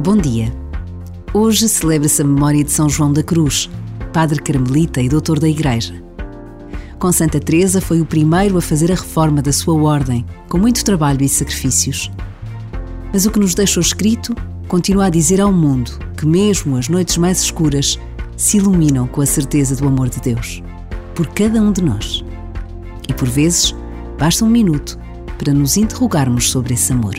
Bom dia. Hoje celebra-se a memória de São João da Cruz, padre carmelita e doutor da Igreja. Com Santa Teresa foi o primeiro a fazer a reforma da sua ordem, com muito trabalho e sacrifícios. Mas o que nos deixou escrito continua a dizer ao mundo que mesmo as noites mais escuras se iluminam com a certeza do amor de Deus, por cada um de nós. E por vezes, basta um minuto para nos interrogarmos sobre esse amor.